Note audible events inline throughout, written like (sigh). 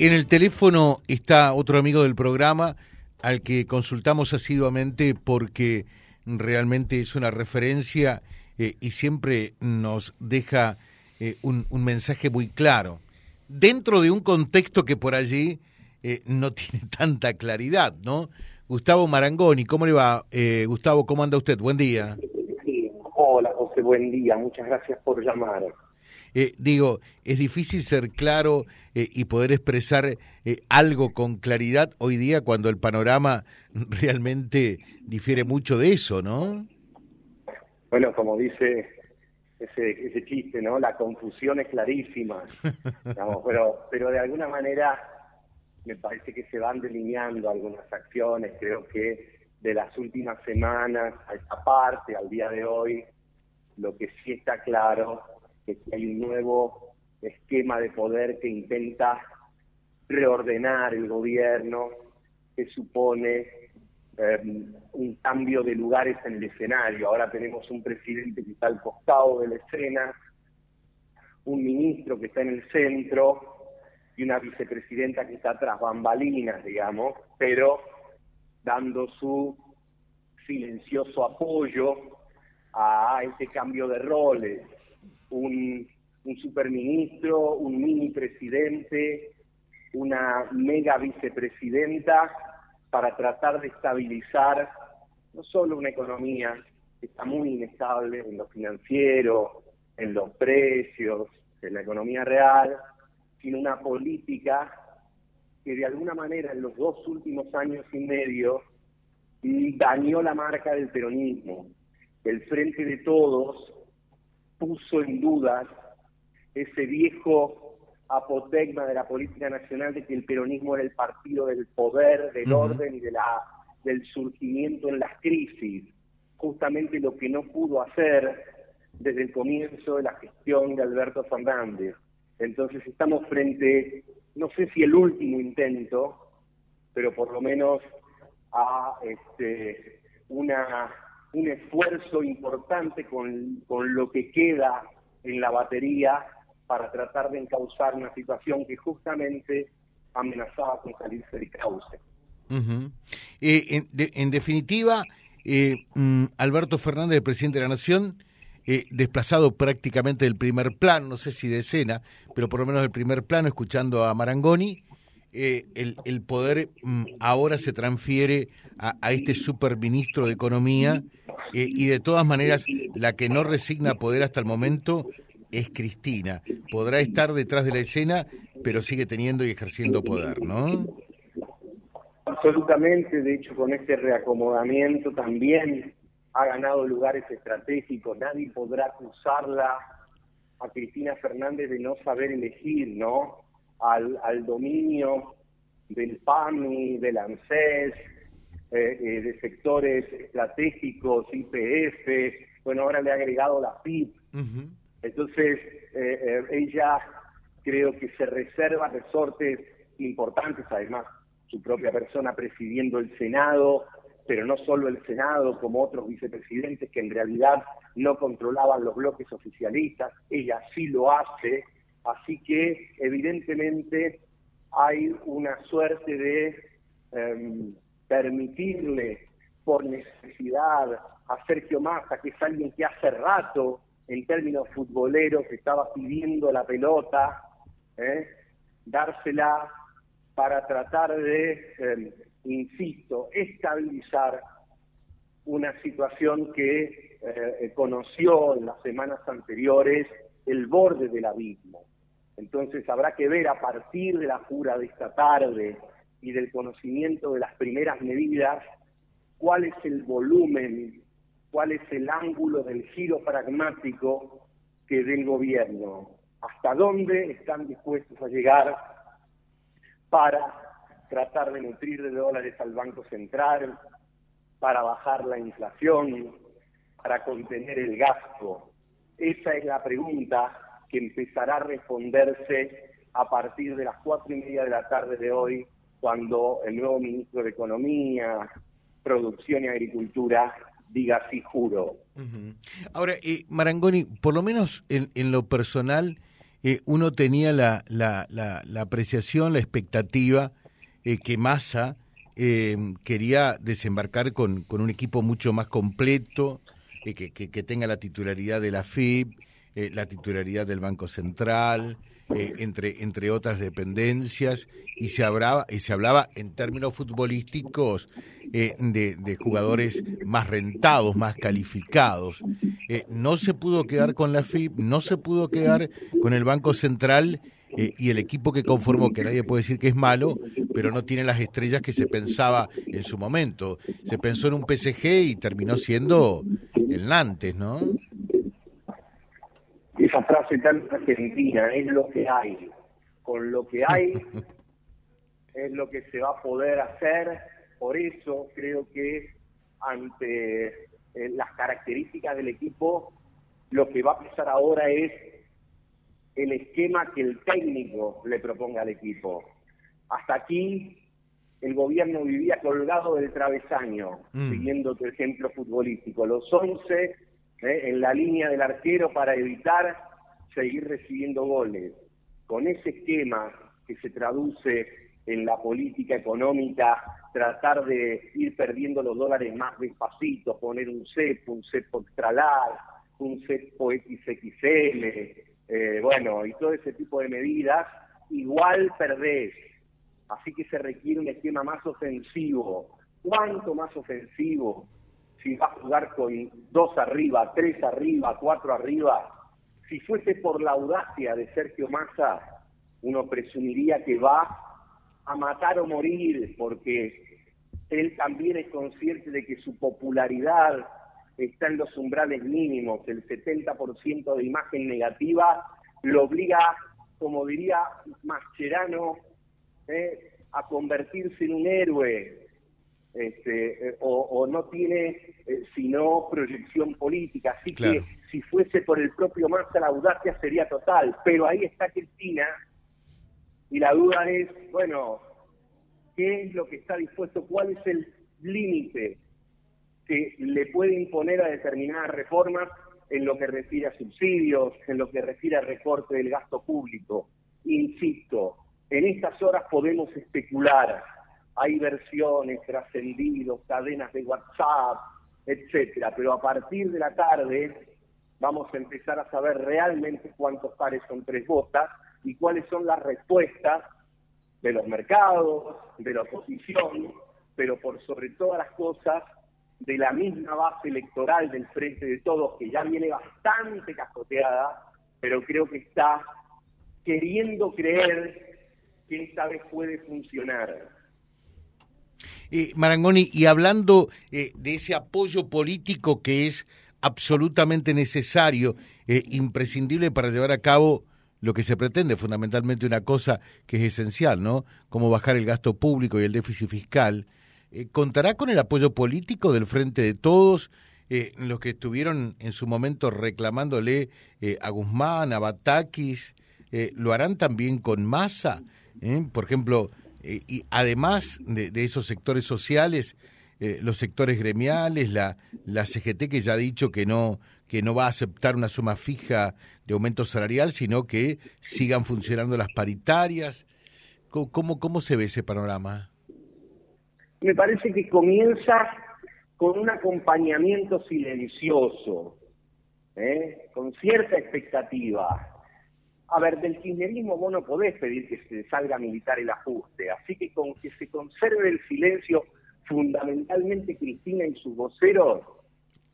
En el teléfono está otro amigo del programa al que consultamos asiduamente porque realmente es una referencia eh, y siempre nos deja eh, un, mensaje muy claro. Dentro de un contexto que por allí eh, no (laughs) tiene tanta claridad, ¿no? Gustavo Marangoni, ¿cómo le va? Gustavo, ¿cómo anda usted? Buen día. Hola, José, buen día. Muchas gracias por llamar. Eh, digo, es difícil ser claro eh, y poder expresar eh, algo con claridad hoy día cuando el panorama (laughs) realmente difiere mucho de eso, ¿no? Bueno, como dice ese, chiste, ¿no? La confusión es clarísima, pero, pero de alguna manera me parece que se van delineando algunas acciones, creo que de las últimas semanas a esta parte, al día de hoy, lo que sí está claro que hay un nuevo esquema de poder que intenta reordenar el gobierno, que supone em, un cambio de lugares en el escenario. Ahora tenemos un presidente que está al costado de la escena, un ministro que está en el centro y una vicepresidenta que está tras bambalinas, digamos, pero dando su silencioso apoyo a ese cambio de roles un, superministro, un mini presidente, una mega vicepresidenta para tratar de estabilizar no solo una economía que está muy inestable en lo financiero, en los precios, en la economía real, sino una política que de alguna manera en los dos últimos años y medio dañó la marca del peronismo. El Frente de Todos puso en dudas ese viejo apotegma de la política nacional de que el peronismo era el partido del poder, del orden y de la, del surgimiento en las crisis, justamente lo que no pudo hacer desde el comienzo de la gestión de Alberto Fernández. Entonces estamos frente, no sé si el último intento, pero por lo menos a este, una un esfuerzo importante con, lo que queda en la batería para tratar de encauzar una situación que justamente amenazaba con salirse de cauce. Eh, en, definitiva, eh, mm, Alberto Fernández, presidente de la Nación, eh, desplazado prácticamente del primer plano, no sé si de escena, pero por lo menos del primer plano, escuchando a Marangoni, el, el, poder mm, ahora se transfiere a, a este superministro de Economía eh, y de todas maneras, la que no resigna poder hasta el momento es Cristina. Podrá estar detrás de la escena, pero sigue teniendo y ejerciendo poder, ¿no? Absolutamente, de hecho con este reacomodamiento también ha ganado lugares estratégicos, nadie podrá acusarla a Cristina Fernández de no saber elegir, ¿no? Al, al dominio del PAMI, del ANSES, eh, eh, de sectores estratégicos, IPF, bueno, ahora le ha agregado la PIB. Entonces, eh, ella creo que se reserva resortes importantes, además, su propia persona presidiendo el Senado, pero no solo el Senado, como otros vicepresidentes que en realidad no controlaban los bloques oficialistas, ella sí lo hace, así que evidentemente hay una suerte de em, permitirle por necesidad a Sergio Massa, que es alguien que hace rato, en términos futboleros, estaba pidiendo la pelota, ¿eh? dársela para tratar de, em, insisto, estabilizar una situación que eh, conoció en las semanas anteriores el borde del abismo. Entonces habrá que ver a partir de la jura de esta tarde, y del conocimiento de las primeras medidas, cuál es el volumen, cuál es el ángulo del giro pragmático que del gobierno, hasta dónde están dispuestos a llegar para tratar de nutrir de dólares al Banco Central, para bajar la inflación, para contener el gasto. Esa es la pregunta que empezará a responderse a partir de las cuatro y media de la tarde de hoy cuando el nuevo ministro de Economía, Producción y Agricultura diga sí juro. Ahora, eh, Marangoni, por lo menos en, lo personal, eh, uno tenía la, la, la, apreciación, la expectativa eh, que Massa quería desembarcar con, con, un equipo mucho más completo, que, que, que, tenga la titularidad de la FIP, la titularidad del Banco Central, entre, entre otras dependencias, y se hablaba, y se hablaba en términos futbolísticos de, de, jugadores más rentados, más calificados. Eh, no se pudo quedar con la FIP, no se pudo quedar con el Banco Central eh, y el equipo que conformó, que nadie puede decir que es malo, pero no tiene las estrellas que se pensaba en su momento. Se pensó en un PSG y terminó siendo el Nantes, ¿no? Esa frase tan argentina, es lo que hay. Con lo que hay (laughs) es lo que se va a poder hacer. Por eso creo que ante eh, las características del equipo, lo que va a pasar ahora es el esquema que el técnico le proponga al equipo. Hasta aquí el gobierno vivía colgado del travesaño, mm. siguiendo tu ejemplo futbolístico. Los 11 eh, en la línea del arquero para evitar seguir recibiendo goles. Con ese esquema que se traduce en la política económica tratar de ir perdiendo los dólares más despacito, poner un CEP, un CEP extralar, un CEPO XXL, eh, bueno, y todo ese tipo de medidas, igual perdés. Así que se requiere un esquema más ofensivo. ¿Cuánto más ofensivo? Si va a jugar con dos arriba, tres arriba, cuatro arriba. Si fuese por la audacia de Sergio Massa, uno presumiría que va a matar o morir, porque él también es consciente de que su popularidad está en los umbrales mínimos, el 70% de imagen negativa lo obliga, como diría Mascherano, eh, a convertirse en un héroe, este, eh, o, no tiene eh, sino proyección política. Así que si fuese por el propio Massa, la audacia sería total. Pero ahí está Cristina, y la duda es, bueno, ¿qué es lo que está dispuesto? ¿Cuál es el límite que le puede imponer a determinadas reformas en lo que refiere a subsidios, en lo que refiere a recorte del gasto público? Insisto, en estas horas podemos especular, hay versiones, trascendidos, cadenas de WhatsApp, etcétera, pero a partir de la tarde vamos a empezar a saber realmente cuántos pares son tres botas y cuáles son las respuestas de los mercados, de la oposición, pero por sobre todas las cosas de la misma base electoral del Frente de Todos, que ya viene bastante cascoteada, pero creo que está queriendo creer que esta vez puede funcionar. Eh, Marangoni, y hablando eh, de ese apoyo político que es absolutamente necesario, eh, imprescindible para llevar a cabo lo que se pretende, fundamentalmente una cosa que es esencial, ¿no? Cómo bajar el gasto público y el déficit fiscal. Eh, ¿Contará con el apoyo político del Frente de Todos, los que estuvieron en su momento reclamándole a Guzmán, a Batakis? ¿Lo harán también con masa? Por ejemplo, y además de, esos sectores sociales, los sectores gremiales, la, la CGT que ya ha dicho que no que no va a aceptar una suma fija de aumento salarial, sino que sigan funcionando las paritarias. ¿Cómo, cómo, se ve ese panorama? Me parece que comienza con un acompañamiento silencioso, ¿eh? con cierta expectativa. A ver, del kirchnerismo vos no podés pedir que se salga a militar el ajuste, así que con que se conserve el silencio, fundamentalmente Cristina y sus voceros,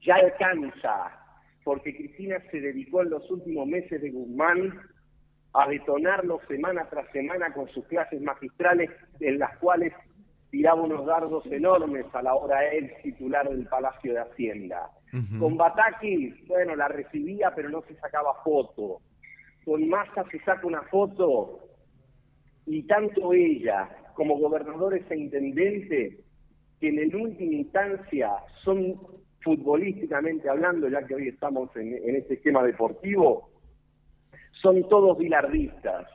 ya alcanza porque Cristina se dedicó en los últimos meses de Guzmán a detonarlo semana tras semana con sus clases magistrales, en las cuales tiraba unos dardos enormes a la hora él titular del Palacio de Hacienda. Con Bataki, bueno, la recibía, pero no se sacaba foto. Con Massa se saca una foto y tanto ella como gobernadores e intendentes, que en última instancia son futbolísticamente hablando, ya que hoy estamos en, este esquema deportivo, son todos bilardistas.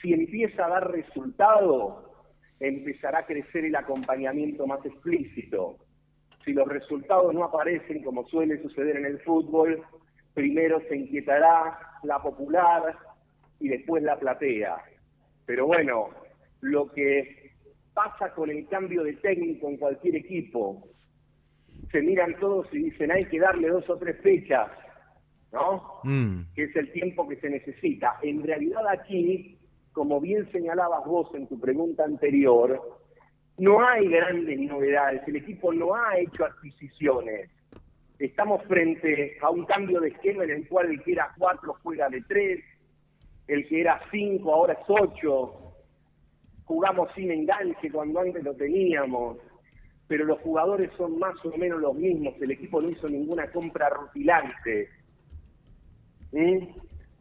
Si empieza a dar resultado, empezará a crecer el acompañamiento más explícito. Si los resultados no aparecen, como suele suceder en el fútbol, primero se inquietará la popular, y después la platea. Pero bueno, lo que pasa con el cambio de técnico en cualquier equipo, se miran todos y dicen hay que darle dos o tres fechas, ¿no? Mm. Que es el tiempo que se necesita. En realidad aquí, como bien señalabas vos en tu pregunta anterior, no hay grandes novedades, el equipo no ha hecho adquisiciones. Estamos frente a un cambio de esquema en el cual el que era cuatro juega de tres, el que era cinco ahora es ocho, jugamos sin enganche cuando antes lo teníamos, pero los jugadores son más o menos los mismos, el equipo no hizo ninguna compra rutilante. ¿Mm?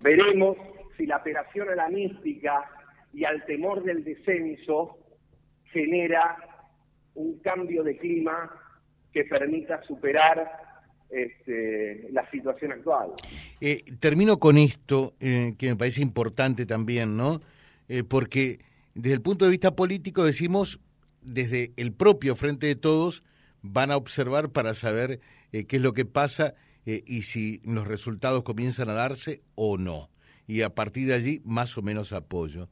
Veremos si la operación a la mística y al temor del descenso genera un cambio de clima que permita superar este, la situación actual. Eh, termino con esto, eh, que me parece importante también, ¿no? Eh, porque desde el punto de vista político decimos, desde el propio Frente de Todos, van a observar para saber qué es lo que pasa y si los resultados comienzan a darse o no. Y a partir de allí, más o menos apoyo.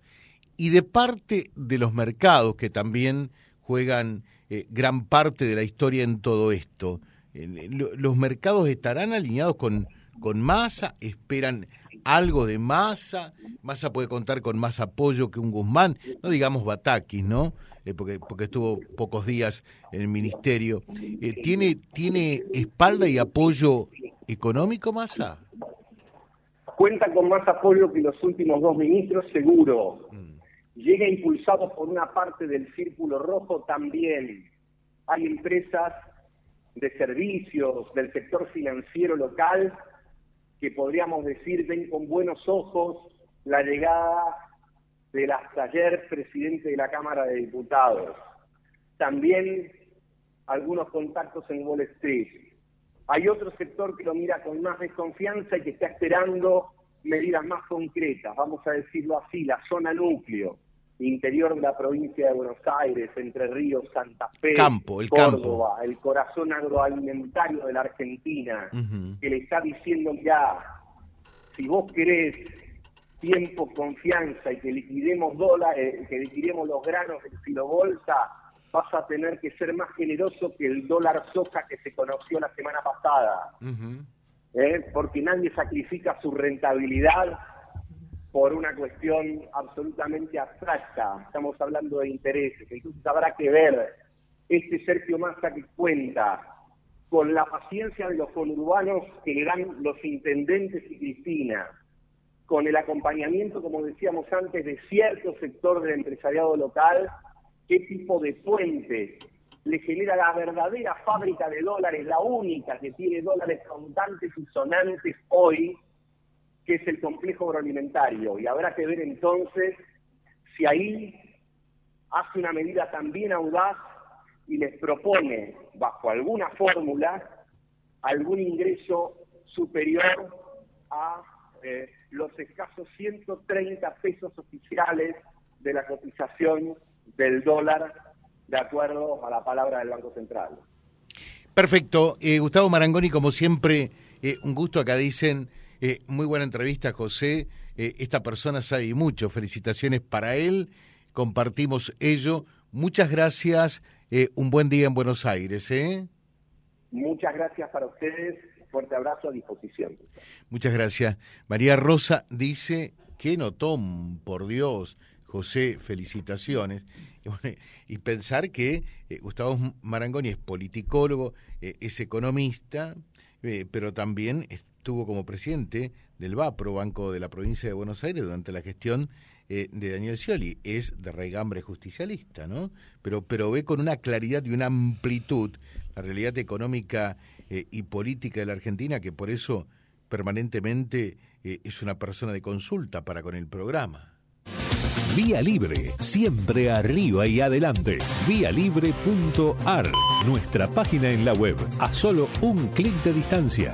Y de parte de los mercados, que también juegan gran parte de la historia en todo esto, los mercados estarán alineados con, con Massa, esperan algo de Massa, Massa puede contar con más apoyo que un Guzmán, no digamos Batakis, ¿no? Eh, porque, porque estuvo pocos días en el ministerio. Eh, ¿tiene, ¿Tiene espalda y apoyo económico Massa? Cuenta con más apoyo que los últimos dos ministros, seguro. Mm. Llega impulsado por una parte del círculo rojo también. Hay empresas de servicios del sector financiero local que podríamos decir ven con buenos ojos la llegada del hasta ayer presidente de la Cámara de Diputados. También algunos contactos en Wall Street. Hay otro sector que lo mira con más desconfianza y que está esperando medidas más concretas, vamos a decirlo así, la zona núcleo interior de la provincia de Buenos Aires, Entre Ríos, Santa Fe, el Córdoba, el corazón agroalimentario de la Argentina, que le está diciendo ya, si vos querés tiempo, confianza y que liquidemos dólares, eh, que liquidemos los granos del filo bolsa, vas a tener que ser más generoso que el dólar soja que se conoció la semana pasada. ¿Eh? Porque nadie sacrifica su rentabilidad por una cuestión absolutamente abstracta. Estamos hablando de intereses. Entonces habrá que ver este Sergio Massa que cuenta con la paciencia de los conurbanos que le dan los intendentes y Cristina, con el acompañamiento, como decíamos antes, de cierto sector del empresariado local, qué tipo de puente le genera la verdadera fábrica de dólares, la única que tiene dólares contantes y sonantes hoy, que es el complejo agroalimentario. Y habrá que ver entonces si ahí hace una medida también audaz y les propone, bajo alguna fórmula, algún ingreso superior a eh, los escasos 130 pesos oficiales de la cotización del dólar, de acuerdo a la palabra del Banco Central. Perfecto. Eh, Gustavo Marangoni, como siempre, eh, un gusto. Acá dicen eh, muy buena entrevista, José. Eh, esta persona sabe mucho. Felicitaciones para él. Compartimos ello. Muchas gracias. Eh, un buen día en Buenos Aires. Muchas gracias para ustedes. Fuerte abrazo a disposición. Muchas gracias. María Rosa dice, qué notón, por Dios. José, felicitaciones. Y, pensar que Gustavo Marangoni es politicólogo, es economista, pero también estuvo como presidente del BAPRO, Banco de la Provincia de Buenos Aires, durante la gestión eh, de Daniel Scioli. Es de regambre justicialista, ¿no? Pero, pero ve con una claridad y una amplitud la realidad económica eh, y política de la Argentina, que por eso permanentemente eh, es una persona de consulta para con el programa. Vía Libre, siempre arriba y adelante. Vialibre.ar, nuestra página en la web, a solo un clic de distancia